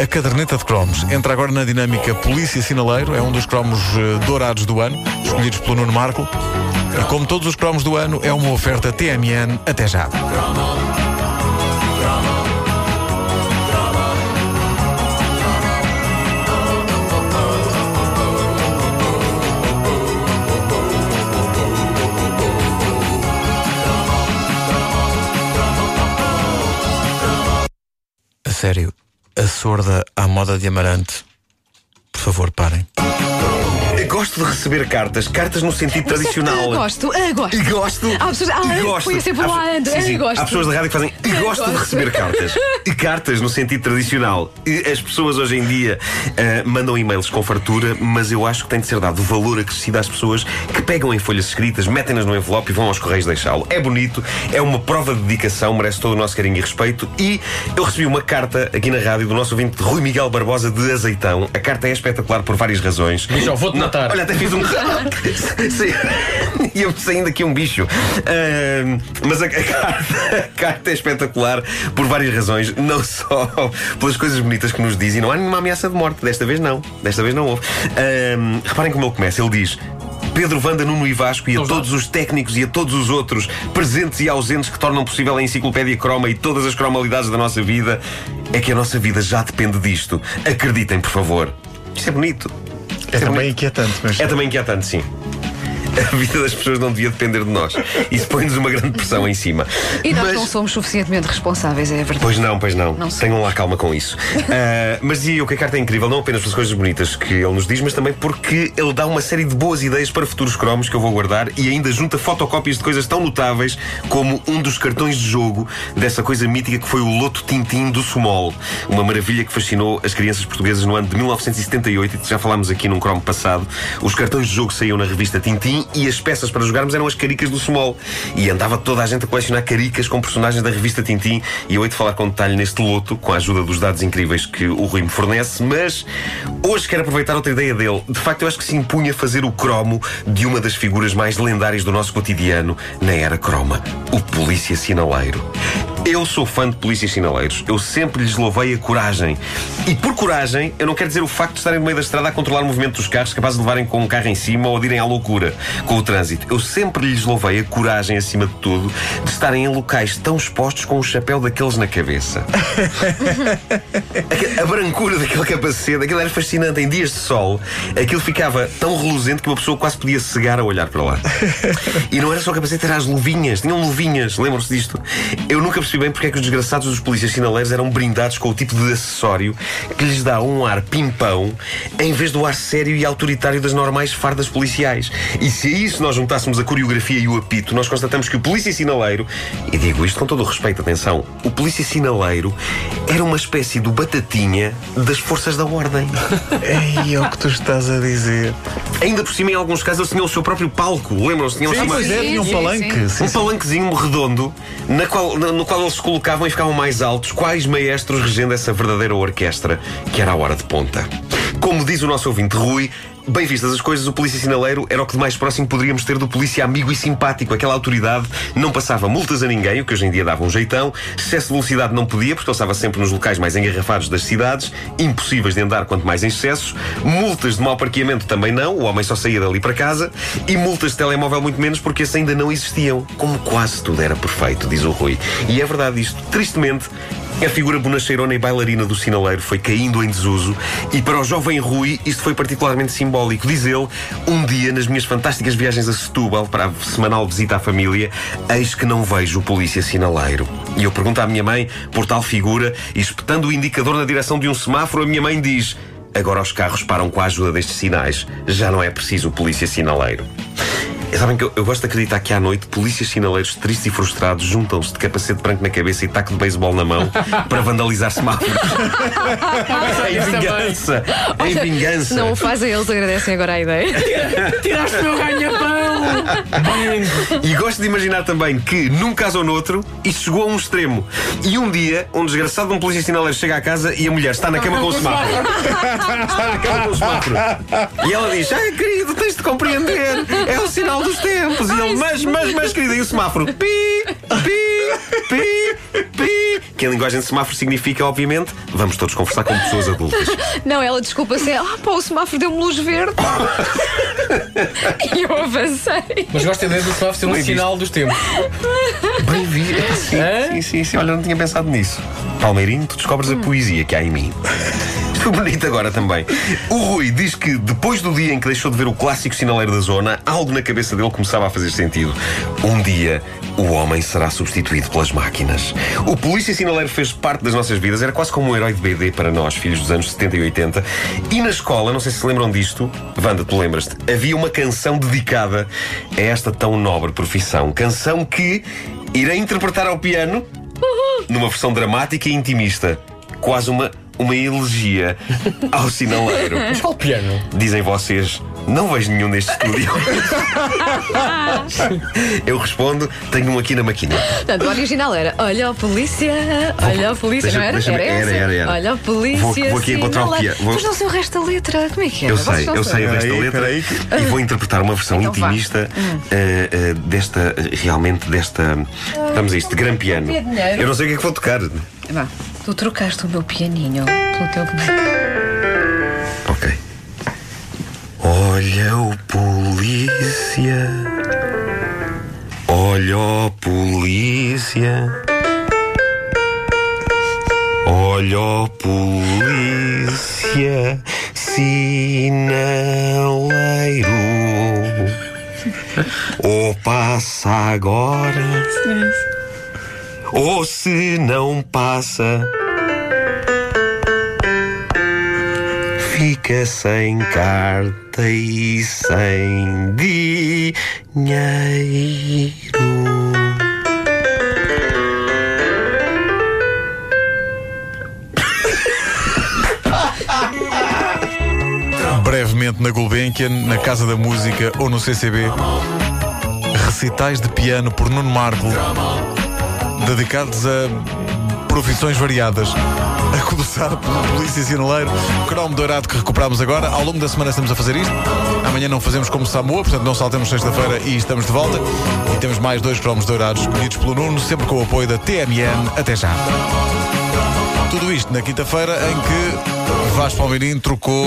a caderneta de cromos. Entra agora na dinâmica Polícia Sinaleiro, é um dos cromos eh, dourados do ano, escolhidos pelo Nuno Marco. E como todos os cromos do ano, é uma oferta TMN. Até já. Sério, a sorda à moda de amarante. Por favor, parem. Gosto de receber cartas, cartas no sentido tradicional. Gosto, ah, gosto. E gosto. Há pessoas, ah, e gosto. foi sempre Há lá, pessoas- ando, sim, sim. gosto. Há pessoas da rádio que fazem. E Ah, gosto de gosto. receber cartas. E cartas no sentido tradicional. E as pessoas hoje em dia ah, mandam e-mails com fartura, mas eu acho que tem de ser dado valor acrescido às pessoas que pegam em folhas escritas, metem-nas no envelope e vão aos correios deixá-lo. É bonito, é uma prova de dedicação, merece todo o nosso carinho e respeito. E eu recebi uma carta aqui na rádio do nosso ouvinte Rui Miguel Barbosa de Azeitão. A carta é espetacular por várias razões. Bicho, vou-te Não, Olha, até fiz um. Ia-me saindo aqui um bicho. Ah, mas a, a carta, a carta é espetacular por várias razões, não só pelas coisas bonitas que nos diz, e não há nenhuma ameaça de morte. Desta vez não. Desta vez não houve. Ah, reparem como ele começa. Ele diz. Pedro Vanda, Nuno e Vasco e a todos os técnicos e a todos os outros presentes e ausentes que tornam possível a enciclopédia croma e todas as cromalidades da nossa vida, é que a nossa vida já depende disto. Acreditem, por favor. Isto é bonito. É também inquietante, mas. É também inquietante, sim. A vida das pessoas não devia depender de nós. Isso põe-nos uma grande pressão em cima. E nós Mas- não somos suficientemente responsáveis, é verdade. Pois não, pois não. Não. Tenham lá calma com isso. Ah, mas dizia eu que a carta é incrível, não apenas pelas coisas bonitas que ele nos diz, mas também porque ele dá uma série de boas ideias para futuros cromos que eu vou guardar e ainda junta fotocópias de coisas tão notáveis como um dos cartões de jogo dessa coisa mítica que foi o Loto Tintim do Sumol. Uma maravilha que fascinou as crianças portuguesas no ano de 1978 e já falámos aqui num cromo passado. Os cartões de jogo saíam na revista Tintim e as peças para jogarmos eram as caricas do Sumol. E andava toda a gente a colecionar caricas com personagens da revista Tintim e eu hei de falar com detalhe neste loto, com a ajuda dos dados incríveis que o Rui me fornece, mas hoje quero aproveitar outra ideia dele. De facto, eu acho que se impunha fazer o cromo de uma das figuras mais lendárias do nosso cotidiano na era croma, o Polícia Sinaleiro. Eu sou fã de polícias sinaleiros. Eu sempre lhes louvei a coragem. E por coragem, eu não quero dizer o facto de estarem no meio da estrada a controlar o movimento dos carros, capazes de levarem com um carro em cima ou de irem à loucura com o trânsito. Eu sempre lhes louvei a coragem, acima de tudo, de estarem em locais tão expostos com o chapéu daqueles na cabeça. A brancura daquele capacete, aquilo era fascinante. Em dias de sol, aquilo ficava tão reluzente que uma pessoa quase podia cegar a olhar para lá. E não era só o capacete, eram as luvinhas. Tinham luvinhas, lembram-se disto? Eu nunca percebi bem porque é que os desgraçados dos polícias sinaleiros eram brindados com o tipo de acessório que lhes dá um ar pimpão em vez do ar sério e autoritário das normais fardas policiais. E se a isso nós juntássemos a coreografia e o apito, nós constatamos que o polícia sinaleiro, e digo isto com todo o respeito, atenção, o polícia sinaleiro era uma espécie do batatinha das forças da ordem. Ei, é o que tu estás a dizer. Ainda por cima, em alguns casos, eles tinham o seu próprio palco. Lembram-se? Tinham Sim, pois é, tinha um sim, palanque. sim. Sim, um sim. palanquezinho redondo na qual- na- no qual eles se colocavam e ficavam mais altos, quais maestros regendo essa verdadeira orquestra que era a hora de ponta. Como diz o nosso ouvinte Rui, bem vistas as coisas, o polícia sinaleiro era o que de mais próximo poderíamos ter do polícia amigo e simpático. Aquela autoridade não passava multas a ninguém, o que hoje em dia dava um jeitão. Excesso de velocidade não podia, porque ele estava sempre nos locais mais engarrafados das cidades, impossíveis de andar quanto mais em excessos. Multas de mau parqueamento também não, o homem só saía dali para casa. E multas de telemóvel muito menos, porque esses ainda não existiam. Como quase tudo era perfeito, diz o Rui. E é verdade isto. Tristemente, a figura bonacheirona e bailarina do sinaleiro foi caindo em desuso e para o jovem Rui isto foi particularmente simbólico. Diz ele, um dia nas minhas fantásticas viagens a Setúbal para a semanal visita à família, eis que não vejo o polícia sinaleiro. E eu pergunto à minha mãe por tal figura e espetando o indicador na direção de um semáforo, a minha mãe diz agora os carros param com a ajuda destes sinais. Já não é preciso o polícia sinaleiro. E Sabem que eu, eu gosto de acreditar que à noite polícias sinaleiros tristes e frustrados juntam-se de capacete branco na cabeça e taco de beisebol na mão para vandalizar semáforos. em vingança! Em vingança! Se não o fazem, eles agradecem agora a ideia. Tiraste o meu ganha-pão! E gosto de imaginar também que, num caso ou noutro, isto chegou a um extremo. E um dia, um desgraçado de um polícia sinaleiro chega à casa e a mulher está na cama com o semáforo. Está na cama com o semáforo. E ela diz: Ai, querido, tens de compreender. É o sinal dos tempos. E ele, mas, mas, mas, querido, e o semáforo? Pi, pi, pi, pi, que em linguagem de semáforo significa, obviamente, vamos todos conversar com pessoas adultas. Não, ela desculpa-se. Ah, pá, o semáforo deu-me luz verde. e eu avancei. Mas gosto da ideia do semáforo ser um Bem visto. sinal dos tempos. Bem visto. Sim, Hã? sim, sim, sim. Olha, não tinha pensado nisso. Palmeirinho, tu descobres a poesia que há em mim. Foi bonito agora também. O Rui diz que depois do dia em que deixou de ver o clássico sinaleiro da zona, algo na cabeça dele começava a fazer sentido. Um dia, o homem será substituído pelas máquinas. O polícia sinaleiro fez parte das nossas vidas, era quase como um herói de BD para nós, filhos dos anos 70 e 80. E na escola, não sei se se lembram disto, Wanda, tu lembras-te, havia uma canção dedicada a esta tão nobre profissão. Canção que irei interpretar ao piano numa versão dramática e intimista. Quase uma, uma elegia ao sinaleiro. Mas qual piano? Dizem vocês, não vejo nenhum neste estúdio. Eu respondo, tenho um aqui na maquina. Portanto, o original era Olha a polícia, olha a polícia, não era? era, essa? era, era, era. Olha a polícia. Vou- vou aqui encontrar o piano. Vou- Mas não sei o resto da letra. Como é que era? Eu sei, eu sei sabem? desta Peraí, letra peraí. e vou interpretar uma versão Então intimista eh, eh, desta, realmente desta. Vamos a isto, de gran piano. Eu não sei o que é que vou tocar. Vá, tu trocaste o meu pianinho pelo teu Ok. Olha o polícia. Olha o polícia. Olha o polícia. Sinaleiro. Ou passa agora. Ou se não passa. fica sem carta e sem dinheiro. Brevemente na Gulbenkian, na Casa da Música ou no CCB. Recitais de piano por Nuno Marco, dedicados a profissões variadas. A começar pelo Polícia Sinaleiro, cromo dourado que recuperamos agora. Ao longo da semana estamos a fazer isto. Amanhã não fazemos como Samoa, portanto não saltemos sexta-feira e estamos de volta. E temos mais dois cromos dourados escolhidos pelo Nuno, sempre com o apoio da TMN. Até já. Tudo isto na quinta-feira em que Vasco Palmeirinho trocou.